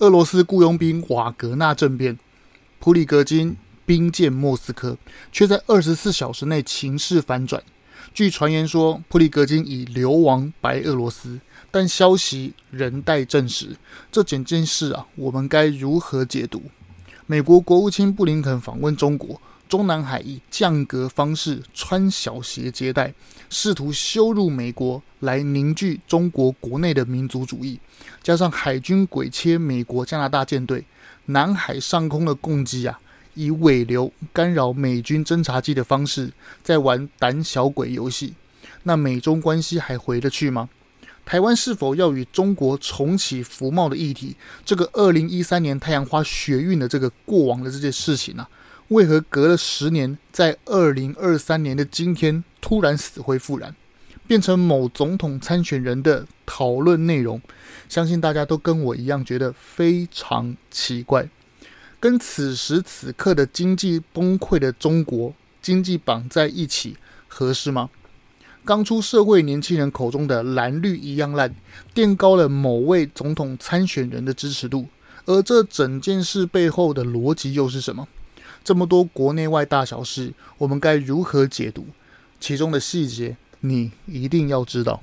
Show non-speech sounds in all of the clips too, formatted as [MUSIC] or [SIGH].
俄罗斯雇佣兵瓦格纳政变，普里格金兵谏莫斯科，却在二十四小时内情势反转。据传言说，普里格金已流亡白俄罗斯，但消息仍待证实。这整件事啊，我们该如何解读？美国国务卿布林肯访问中国，中南海以降格方式穿小鞋接待，试图羞辱美国，来凝聚中国国内的民族主义。加上海军鬼切美国、加拿大舰队，南海上空的攻击啊。以尾流干扰美军侦察机的方式，在玩胆小鬼游戏，那美中关系还回得去吗？台湾是否要与中国重启服贸的议题？这个二零一三年太阳花学运的这个过往的这件事情啊，为何隔了十年，在二零二三年的今天突然死灰复燃，变成某总统参选人的讨论内容？相信大家都跟我一样觉得非常奇怪。跟此时此刻的经济崩溃的中国经济绑在一起合适吗？刚出社会年轻人口中的蓝绿一样烂，垫高了某位总统参选人的支持度，而这整件事背后的逻辑又是什么？这么多国内外大小事，我们该如何解读？其中的细节，你一定要知道。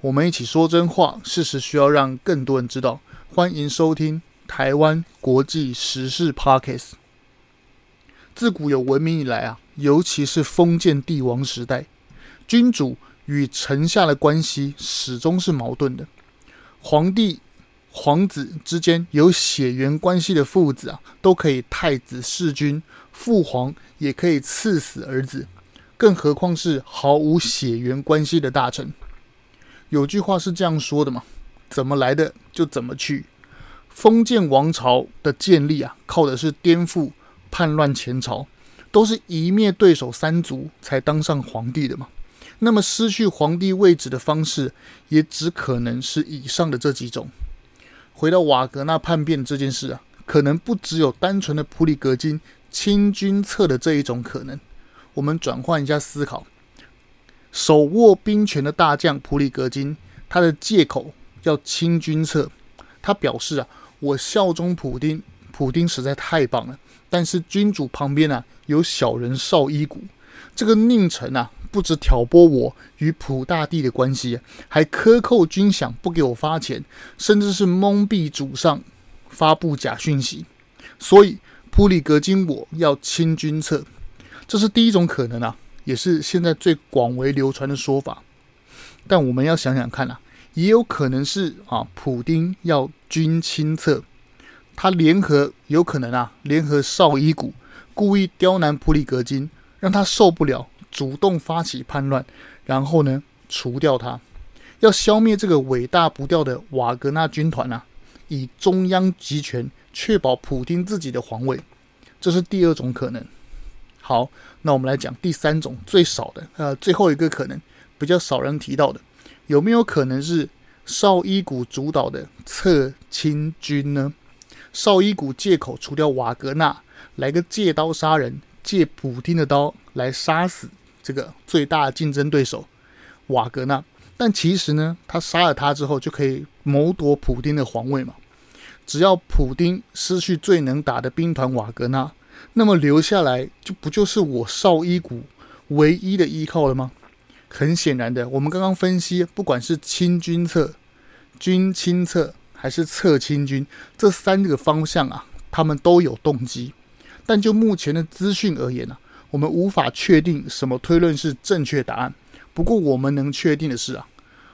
我们一起说真话，事实需要让更多人知道。欢迎收听台湾国际时事 Podcast。自古有文明以来啊，尤其是封建帝王时代，君主与臣下的关系始终是矛盾的。皇帝、皇子之间有血缘关系的父子啊，都可以太子弑君；父皇也可以赐死儿子，更何况是毫无血缘关系的大臣。有句话是这样说的嘛：怎么来的就怎么去。封建王朝的建立啊，靠的是颠覆、叛乱前朝，都是一灭对手三族才当上皇帝的嘛。那么失去皇帝位置的方式，也只可能是以上的这几种。回到瓦格纳叛变这件事啊，可能不只有单纯的普里格金亲军侧的这一种可能。我们转换一下思考。手握兵权的大将普里格金，他的借口叫亲军侧。他表示啊，我效忠普丁，普丁实在太棒了。但是君主旁边啊有小人绍伊古，这个佞臣啊，不止挑拨我与普大帝的关系，还克扣军饷不给我发钱，甚至是蒙蔽主上，发布假讯息。所以普里格金我要亲军侧，这是第一种可能啊。也是现在最广为流传的说法，但我们要想想看啊，也有可能是啊，普丁要军亲侧，他联合有可能啊，联合绍伊古，故意刁难普里格金，让他受不了，主动发起叛乱，然后呢，除掉他，要消灭这个尾大不掉的瓦格纳军团啊，以中央集权确保普丁自己的皇位，这是第二种可能。好，那我们来讲第三种最少的，呃，最后一个可能比较少人提到的，有没有可能是绍伊古主导的侧亲军呢？绍伊古借口除掉瓦格纳，来个借刀杀人，借普丁的刀来杀死这个最大的竞争对手瓦格纳，但其实呢，他杀了他之后就可以谋夺普丁的皇位嘛？只要普丁失去最能打的兵团瓦格纳。那么留下来就不就是我绍伊古唯一的依靠了吗？很显然的，我们刚刚分析，不管是亲军侧、军亲侧还是侧亲军，这三个方向啊，他们都有动机。但就目前的资讯而言呢、我们无法确定什么推论是正确答案。不过我们能确定的是啊，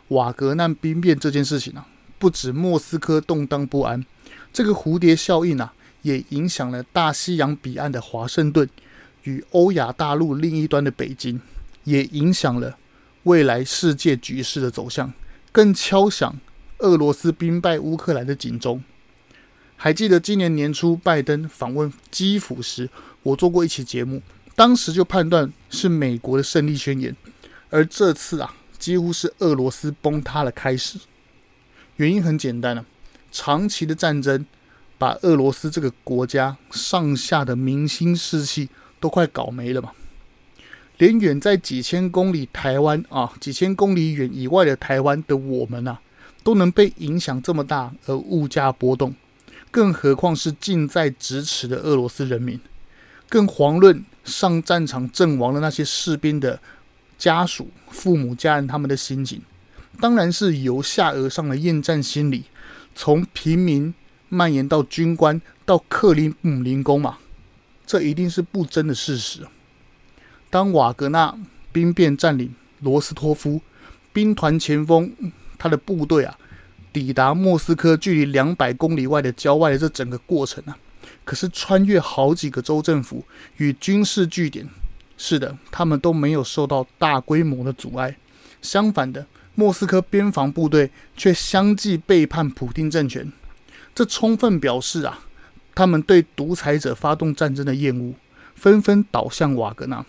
瓦格纳兵变这件事情啊，不止莫斯科动荡不安，这个蝴蝶效应啊。也影响了大西洋彼岸的华盛顿与欧亚大陆另一端的北京，也影响了未来世界局势的走向，更敲响俄罗斯兵败乌克兰的警钟。还记得今年年初拜登访问基辅时，我做过一期节目，当时就判断是美国的胜利宣言，而这次啊，几乎是俄罗斯崩塌的开始。原因很简单啊，长期的战争。把俄罗斯这个国家上下的民心士气都快搞没了嘛。连远在几千公里台湾啊，几千公里远以外的台湾的我们啊，都能被影响这么大而物价波动，更何况是近在咫尺的俄罗斯人民？更遑论上战场阵亡的那些士兵的家属、父母、家人他们的心情，当然是由下而上的厌战心理，从平民蔓延到军官，到克里姆林宫嘛，这一定是不争的事实。当瓦格纳兵变占领罗斯托夫，兵团前锋他的部队啊，抵达莫斯科距离两百公里外的郊外的这整个过程啊，可是穿越好几个州政府与军事据点，是的，他们都没有受到大规模的阻碍。相反的，莫斯科边防部队却相继背叛普丁政权，这充分表示啊，他们对独裁者发动战争的厌恶，纷纷倒向瓦格纳。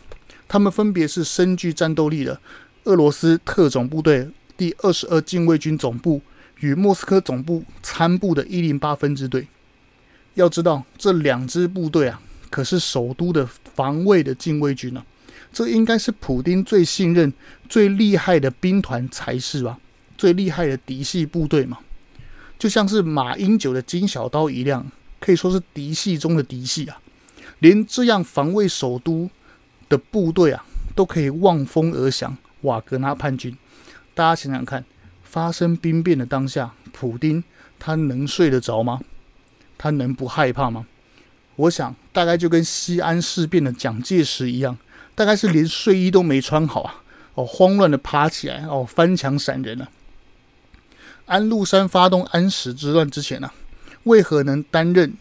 他们分别是深具战斗力的俄罗斯特种部队第二十二近卫军总部与莫斯科总部参部的一零八分支队。要知道，这两支部队啊，可是首都的防卫的近卫军啊，这应该是普丁最信任、最厉害的兵团才是吧？最厉害的嫡系部队嘛，就像是马英九的金小刀一样，可以说是嫡系中的嫡系啊。连这样防卫首都。的部队啊，都可以望风而降瓦格纳叛军。大家想想看，发生兵变的当下，普丁他能睡得着吗？他能不害怕吗？我想，大概就跟西安事变的蒋介石一样，大概是连睡衣都没穿好啊！哦，慌乱的爬起来，哦，翻墙闪人了。安禄山发动安史之乱之前呢、为何能担任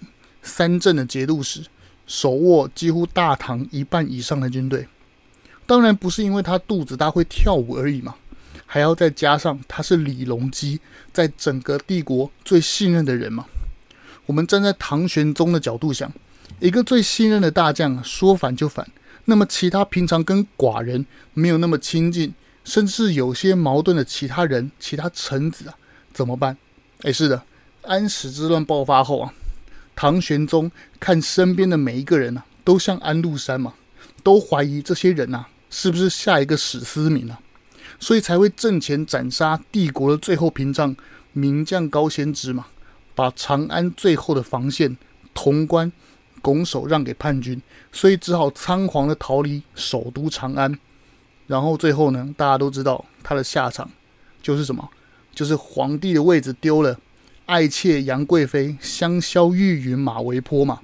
三镇的节度使？手握几乎大唐一半以上的军队，当然不是因为他肚子大会跳舞而已嘛，还要再加上他是李隆基在整个帝国最信任的人嘛。我们站在唐玄宗的角度想，一个最信任的大将说反就反，那么其他平常跟寡人没有那么亲近，甚至有些矛盾的其他人、其他臣子啊，怎么办？哎，是的，安史之乱爆发后啊。唐玄宗看身边的每一个人呐、啊，都像安禄山嘛，都怀疑这些人呐、啊，是不是下一个史思明啊？所以才会阵前斩杀帝国的最后屏障名将高仙芝嘛，把长安最后的防线潼关拱手让给叛军，所以只好仓皇的逃离首都长安。然后最后呢，大家都知道他的下场就是什么？就是皇帝的位置丢了。爱妾杨贵妃香消玉殒马嵬坡嘛，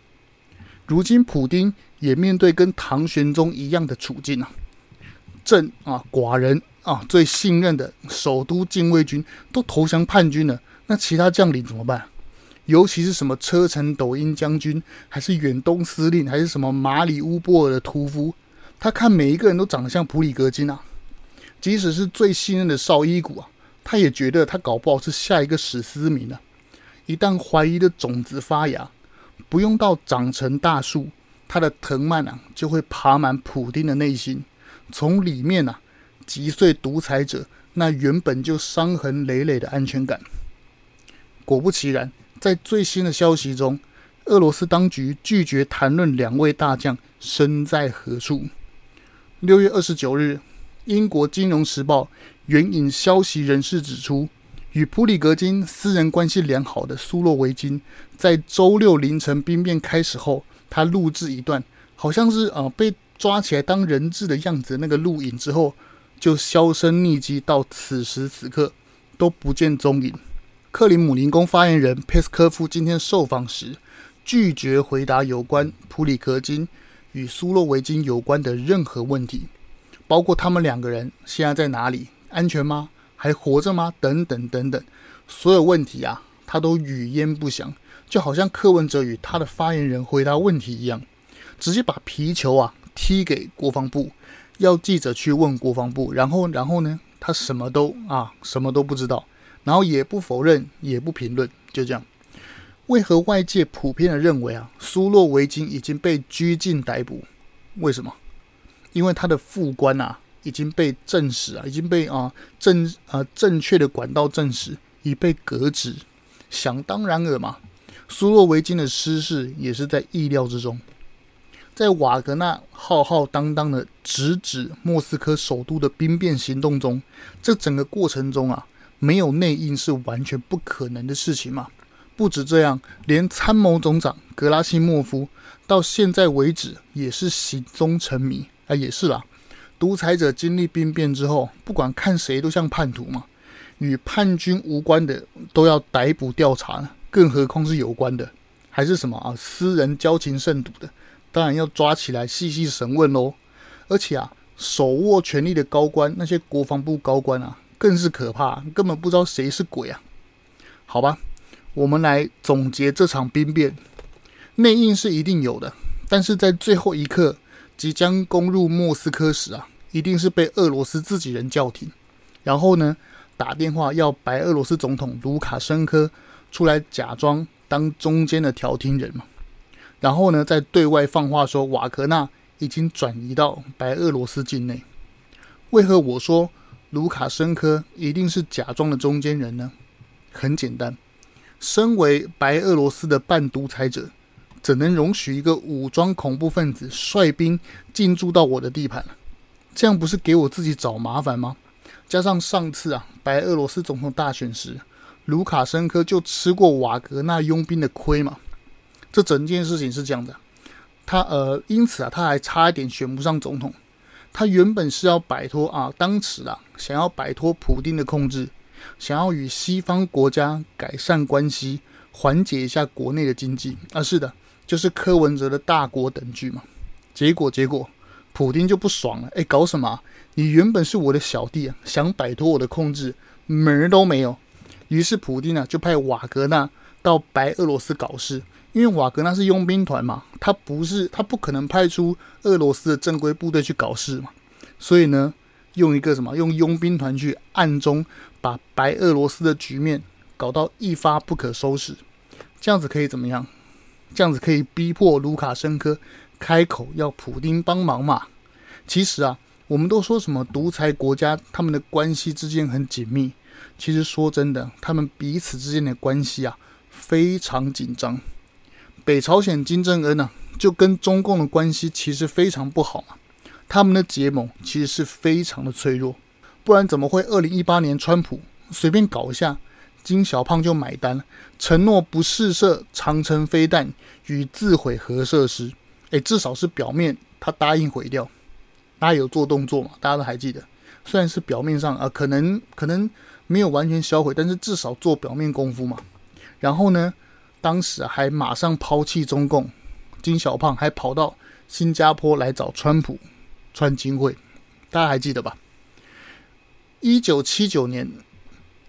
如今普丁也面对跟唐玄宗一样的处境啊，朕啊寡人啊最信任的首都禁卫军都投降叛军了，那其他将领怎么办？尤其是什么车臣抖音将军，还是远东司令，还是什么马里乌波尔的屠夫，他看每一个人都长得像普里格金啊，即使是最信任的绍伊古啊，他也觉得他搞不好是下一个史思明啊。一旦怀疑的种子发芽，不用到长成大树，它的藤蔓啊就会爬满普丁的内心，从里面啊击碎独裁者那原本就伤痕累累的安全感。果不其然，在最新的消息中，俄罗斯当局拒绝谈论两位大将身在何处。六月二十九日，英国《金融时报》援引消息人士指出。与普里格金私人关系良好的苏洛维金，在周六凌晨兵变开始后，他录制一段好像是呃被抓起来当人质的样子那个录影之后，就销声匿迹，到此时此刻都不见踪影。克里姆林宫发言人佩斯科夫今天受访时，拒绝回答有关普里格金与苏洛维金有关的任何问题，包括他们两个人现在在哪里，安全吗？还活着吗？等等等等，所有问题啊，他都语焉不详，就好像柯文哲与他的发言人回答问题一样，直接把皮球啊踢给国防部，要记者去问国防部，然后然后呢，他什么都啊什么都不知道，然后也不否认，也不评论，就这样。为何外界普遍的认为啊，苏洛维金已经被拘禁逮捕？为什么？因为他的副官啊。已经被证实啊，已经被啊正啊正确的管道证实已被革职，想当然尔嘛。苏洛维金的失势也是在意料之中。在瓦格纳浩浩荡荡的直指莫斯科首都的兵变行动中，这整个过程中啊，没有内应是完全不可能的事情嘛。不止这样，连参谋总长格拉西莫夫到现在为止也是行踪成谜啊，也是啦。独裁者经历兵变之后，不管看谁都像叛徒嘛，与叛军无关的都要逮捕调查，更何况是有关的，还是什么啊，私人交情甚笃的。当然要抓起来细细审问喽，而且啊，手握权力的高官，那些国防部高官啊，更是可怕，根本不知道谁是鬼啊。好吧，我们来总结这场兵变，内应是一定有的，但是在最后一刻即将攻入莫斯科时啊，一定是被俄罗斯自己人叫停，然后呢，打电话要白俄罗斯总统卢卡申科出来假装当中间的调停人嘛。然后呢，再对外放话说瓦格纳已经转移到白俄罗斯境内。为何我说卢卡申科一定是假装的中间人呢？很简单，身为白俄罗斯的半独裁者，怎能容许一个武装恐怖分子率兵进驻到我的地盘？这样不是给我自己找麻烦吗？加上上次啊，白俄罗斯总统大选时，卢卡申科就吃过瓦格纳佣兵的亏嘛。这整件事情是这样的，他呃，因此啊，他还差一点选不上总统。他原本是要摆脱啊，当时啊，想要摆脱普丁的控制，想要与西方国家改善关系，缓解一下国内的经济啊。是的，就是柯文哲的大国等距嘛。结果结果，普丁就不爽了，哎，搞什么？你原本是我的小弟啊，想摆脱我的控制，门儿都没有。于是普丁呢，就派瓦格纳到白俄罗斯搞事。因为瓦格纳是佣兵团嘛，他不是，他不可能派出俄罗斯的正规部队去搞事嘛，所以呢，用一个什么，用佣兵团去暗中把白俄罗斯的局面搞到一发不可收拾，这样子可以怎么样？这样子可以逼迫卢卡申科开口要普丁帮忙嘛？其实啊，我们都说什么独裁国家他们的关系之间很紧密，其实说真的，他们彼此之间的关系啊非常紧张。北朝鲜金正恩呢、就跟中共的关系其实非常不好嘛，他们的结盟其实是非常的脆弱，不然怎么会二零一八年川普随便搞一下，金小胖就买单了，承诺不试射长城飞弹与自毁核设施，诶，至少是表面他答应毁掉，他有做动作嘛，大家都还记得，虽然是表面上啊，可能可能没有完全销毁，但是至少做表面功夫嘛，然后呢？当时还马上抛弃中共，金小胖还跑到新加坡来找川普川金会，大家还记得吧？一九七九年，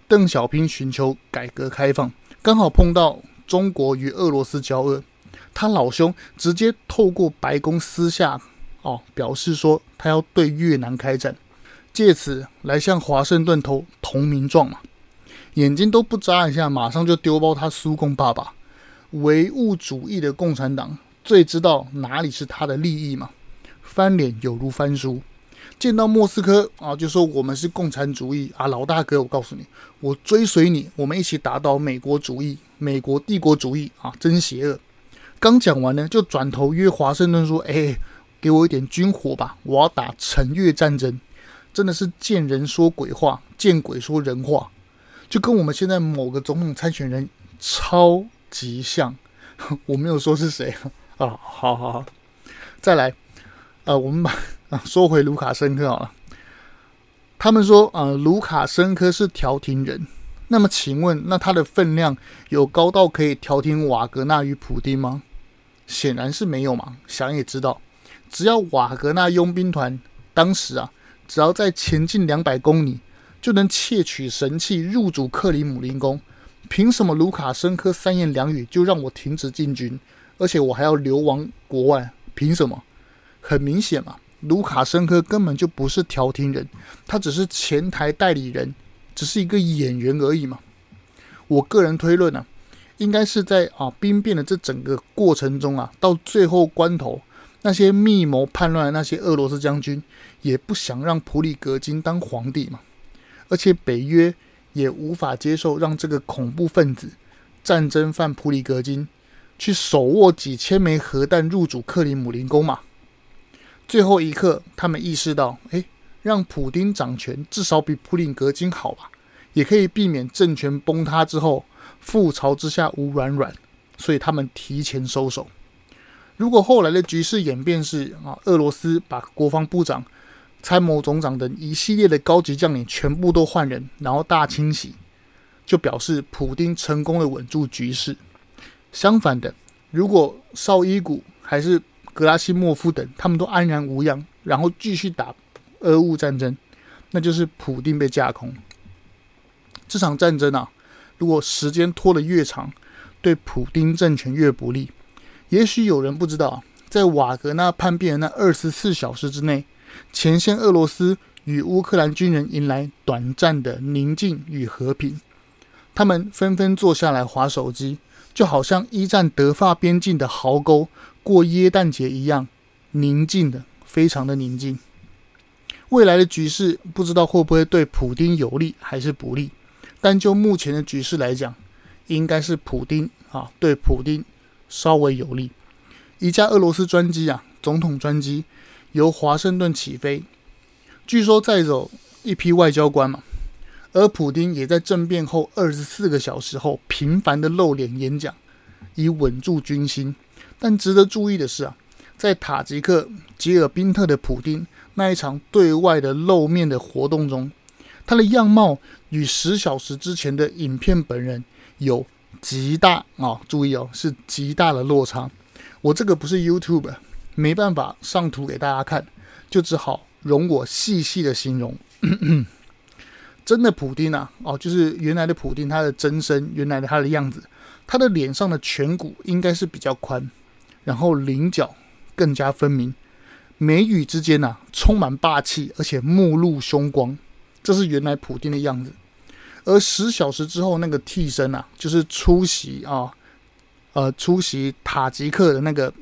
邓小平寻求改革开放，刚好碰到中国与俄罗斯交恶，他老兄直接透过白宫私下哦表示说，他要对越南开战，借此来向华盛顿投投名状嘛，眼睛都不眨一下，马上就丢包他苏共爸爸。唯物主义的共产党最知道哪里是他的利益嘛？翻脸有如翻书，见到莫斯科啊，就说我们是共产主义啊，老大哥，我告诉你，我追随你，我们一起打倒美国主义、美国帝国主义啊，真邪恶！刚讲完呢，就转头约华盛顿说：“哎，给我一点军火吧，我要打陈越战争。”真的是见人说鬼话，见鬼说人话，就跟我们现在某个总统参选人超。极像，[LAUGHS] 我没有说是谁 [LAUGHS] 啊。好好好，再来，呃，我们把啊说回卢卡申科好了。他们说，呃，卢卡申科是调停人。那么，请问，那他的分量有高到可以调停瓦格纳与普丁吗？显然是没有嘛。想也知道，只要瓦格纳佣兵团当时啊，只要在前进两百公里，就能窃取神器，入主克里姆林宫。凭什么卢卡申科三言两语就让我停止进军，而且我还要流亡国外？凭什么？很明显嘛，卢卡申科根本就不是调停人，他只是前台代理人，只是一个演员而已嘛。我个人推论呢、应该是在啊兵变的这整个过程中啊，到最后关头，那些密谋叛乱的那些俄罗斯将军也不想让普里格金当皇帝嘛，而且北约。也无法接受让这个恐怖分子战争犯普里格金去手握几千枚核弹入主克里姆林宫嘛。最后一刻，他们意识到，哎，让普丁掌权至少比普里格金好吧，也可以避免政权崩塌之后覆巢之下无软软，所以他们提前收手。如果后来的局势演变是啊，俄罗斯把国防部长、参谋总长等一系列的高级将领全部都换人，然后大清洗，就表示普丁成功的稳住局势。相反的，如果绍伊古还是格拉西莫夫等他们都安然无恙，然后继续打俄乌战争，那就是普丁被架空。这场战争啊，如果时间拖得越长，对普丁政权越不利。也许有人不知道，在瓦格纳叛变的那二十四小时之内。前线俄罗斯与乌克兰军人迎来短暂的宁静与和平，他们纷纷坐下来划手机，就好像一战德法边境的壕沟过耶诞节一样，宁静的，非常的宁静。未来的局势不知道会不会对普丁有利还是不利，但就目前的局势来讲，应该是普丁啊，对普丁稍微有利。一架俄罗斯专机啊，总统专机。由华盛顿起飞，据说载走一批外交官嘛。而普丁也在政变后二十四个小时后频繁的露脸演讲，以稳住军心。但值得注意的是啊，在塔吉克吉尔宾特的普丁那一场对外的露面的活动中，他的样貌与十小时之前的影片本人有极大啊、注意哦，是极大的落差。我这个不是 YouTube。没办法上图给大家看，就只好容我细细的形容。[CLEARS THROAT] 真的普丁啊，哦，就是原来的普丁，他的真身，原来的他的样子，他的脸上的颧骨应该是比较宽，然后棱角更加分明，眉宇之间呐、充满霸气，而且目露凶光，这是原来普丁的样子。而十小时之后那个替身啊，就是出席啊，呃，出席塔吉克的那个。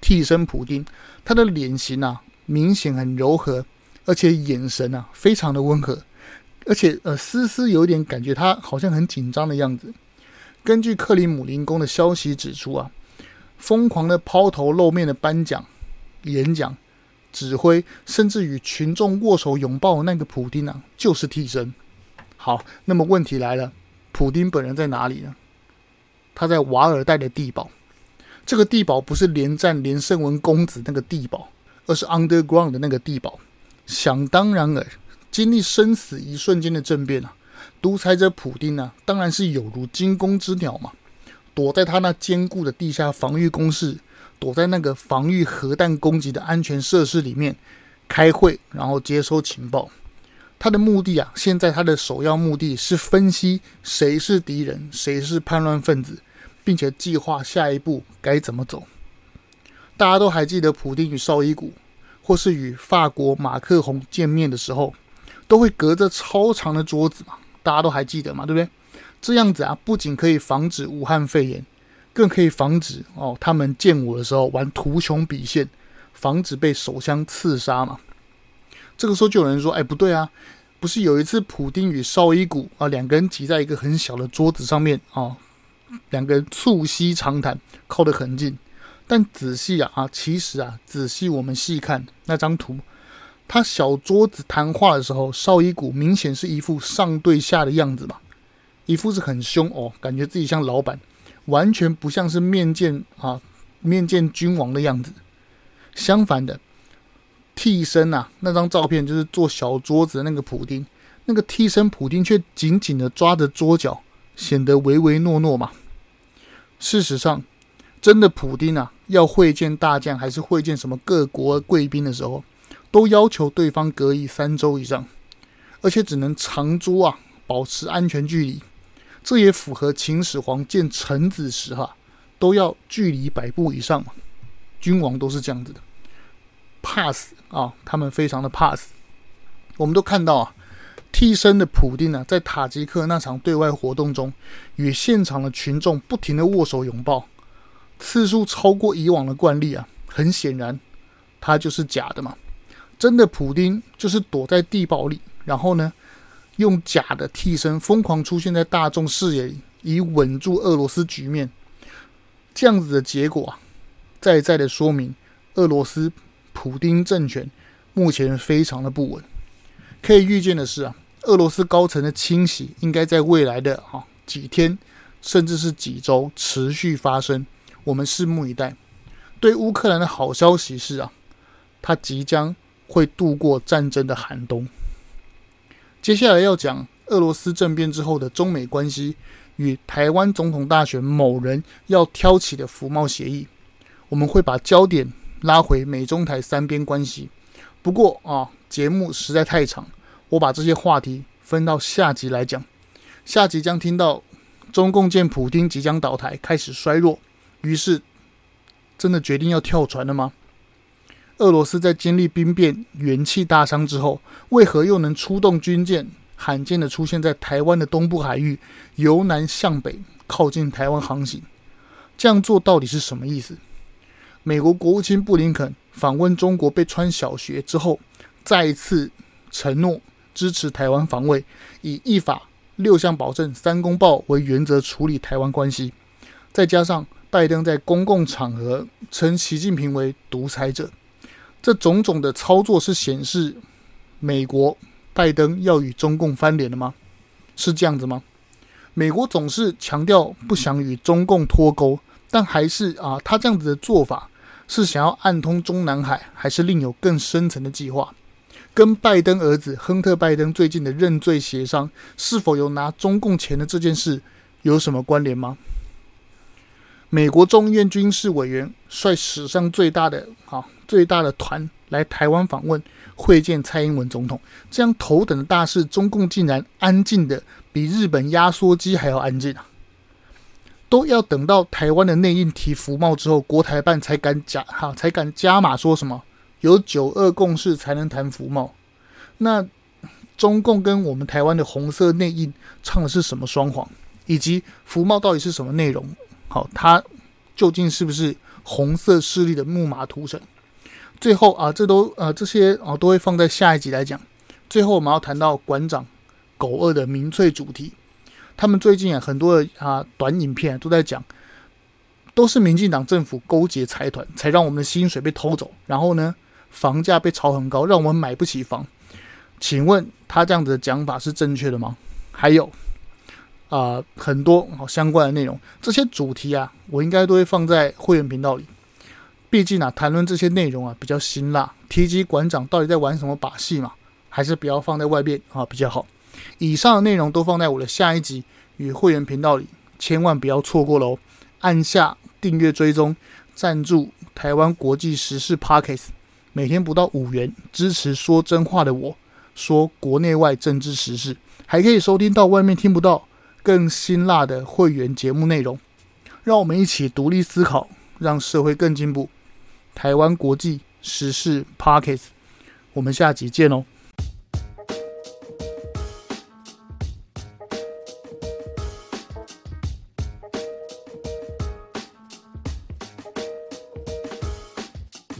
替身普丁，他的脸型啊，明显很柔和，而且眼神啊，非常的温和，而且呃，丝丝有点感觉他好像很紧张的样子。根据克里姆林宫的消息指出啊，疯狂的抛头露面的颁奖、演讲、指挥，甚至与群众握手拥抱的那个普丁啊，就是替身。好，那么问题来了，普丁本人在哪里呢？他在瓦尔代的地堡。这个地堡不是连战连胜文公子那个地堡，而是 underground 的那个地堡。想当然尔，经历生死一瞬间的政变啊，独裁者普丁啊，当然是有如惊弓之鸟嘛，躲在他那坚固的地下防御工事，躲在那个防御核弹攻击的安全设施里面开会，然后接收情报。他的目的啊，现在他的首要目的是分析谁是敌人，谁是叛乱分子。并且计划下一步该怎么走。大家都还记得普丁与绍伊古，或是与法国马克宏见面的时候，都会隔着超长的桌子嘛？大家都还记得嘛？对不对？这样子啊，不仅可以防止武汉肺炎，更可以防止哦，他们见我的时候玩图穷匕见，防止被手枪刺杀嘛。这个时候就有人说：“哎，不对啊，不是有一次普丁与绍伊古啊两个人挤在一个很小的桌子上面啊？”两个人促膝长谈，靠得很近，但仔细啊啊，其实啊，仔细我们细看那张图，他小桌子谈话的时候，绍伊古明显是一副上对下的样子嘛，一副是很凶哦，感觉自己像老板，完全不像是面见啊面见君王的样子。相反的，替身啊，那张照片就是坐小桌子的那个普丁，那个替身普丁却紧紧的抓着桌角。显得唯唯诺诺嘛。事实上，真的普丁啊，要会见大将还是会见什么各国贵宾的时候，都要求对方隔离三周以上，而且只能长桌啊，保持安全距离。这也符合秦始皇见臣子时哈，都要距离百步以上嘛。君王都是这样子的，怕死啊，他们非常的怕死。我们都看到啊。替身的普丁呢、在塔吉克那场对外活动中，与现场的群众不停的握手拥抱，次数超过以往的惯例啊。很显然，他就是假的嘛。真的普丁就是躲在地堡里，然后呢，用假的替身疯狂出现在大众视野里，以稳住俄罗斯局面。这样子的结果啊，再再的说明俄罗斯普丁政权目前非常的不稳。可以预见的是啊，俄罗斯高层的清洗应该在未来的啊几天，甚至是几周持续发生。我们拭目以待。对乌克兰的好消息是啊，它即将会度过战争的寒冬。接下来要讲俄罗斯政变之后的中美关系与台湾总统大选某人要挑起的服贸协议，我们会把焦点拉回美中台三边关系。不过啊，节目实在太长，我把这些话题分到下集来讲。下集将听到中共见普丁即将倒台，开始衰弱，于是真的决定要跳船了吗？俄罗斯在经历兵变、元气大伤之后，为何又能出动军舰，罕见的出现在台湾的东部海域，由南向北靠近台湾航行？这样做到底是什么意思？美国国务卿布林肯访问中国被穿小学之后，再一次承诺支持台湾防卫，以依法六项保证、三公报为原则处理台湾关系。再加上拜登在公共场合称习近平为独裁者。这种种的操作是显示美国拜登要与中共翻脸了吗？是这样子吗？美国总是强调不想与中共脱钩，但还是啊，他这样子的做法是想要暗通中南海，还是另有更深层的计划？跟拜登儿子亨特·拜登最近的认罪协商，是否有拿中共钱的这件事有什么关联吗？美国众议院军事委员率史上最大的啊最大的团来台湾访问会见蔡英文总统，这样头等的大事，中共竟然安静的比日本压缩机还要安静啊！都要等到台湾的内应提服贸之后，国台办才敢加哈才敢加码说什么有九二共识才能谈服贸。那中共跟我们台湾的红色内应唱的是什么双簧？以及服贸到底是什么内容？好，他究竟是不是红色势力的木马屠城？最后啊，这都呃这些啊都会放在下一集来讲。最后我们要谈到馆长狗二的民粹主题，他们最近啊很多的啊短影片都在讲，都是民进党政府勾结财团，才让我们的薪水被偷走，然后呢房价被炒很高，让我们买不起房。请问他这样子的讲法是正确的吗？还有。啊、很多好相关的内容，这些主题啊，我应该都会放在会员频道里。毕竟啊，谈论这些内容啊比较辛辣，提及馆长到底在玩什么把戏嘛，还是不要放在外边啊比较好。以上的内容都放在我的下一集与会员频道里，千万不要错过喽！按下订阅追踪，赞助台湾国际时事 Podcast，每天不到五元，支持说真话的我，说国内外政治时事，还可以收听到外面听不到。更辛辣的会员节目内容，让我们一起独立思考，让社会更进步。台湾国际时事 Pocket，我们下集见哦。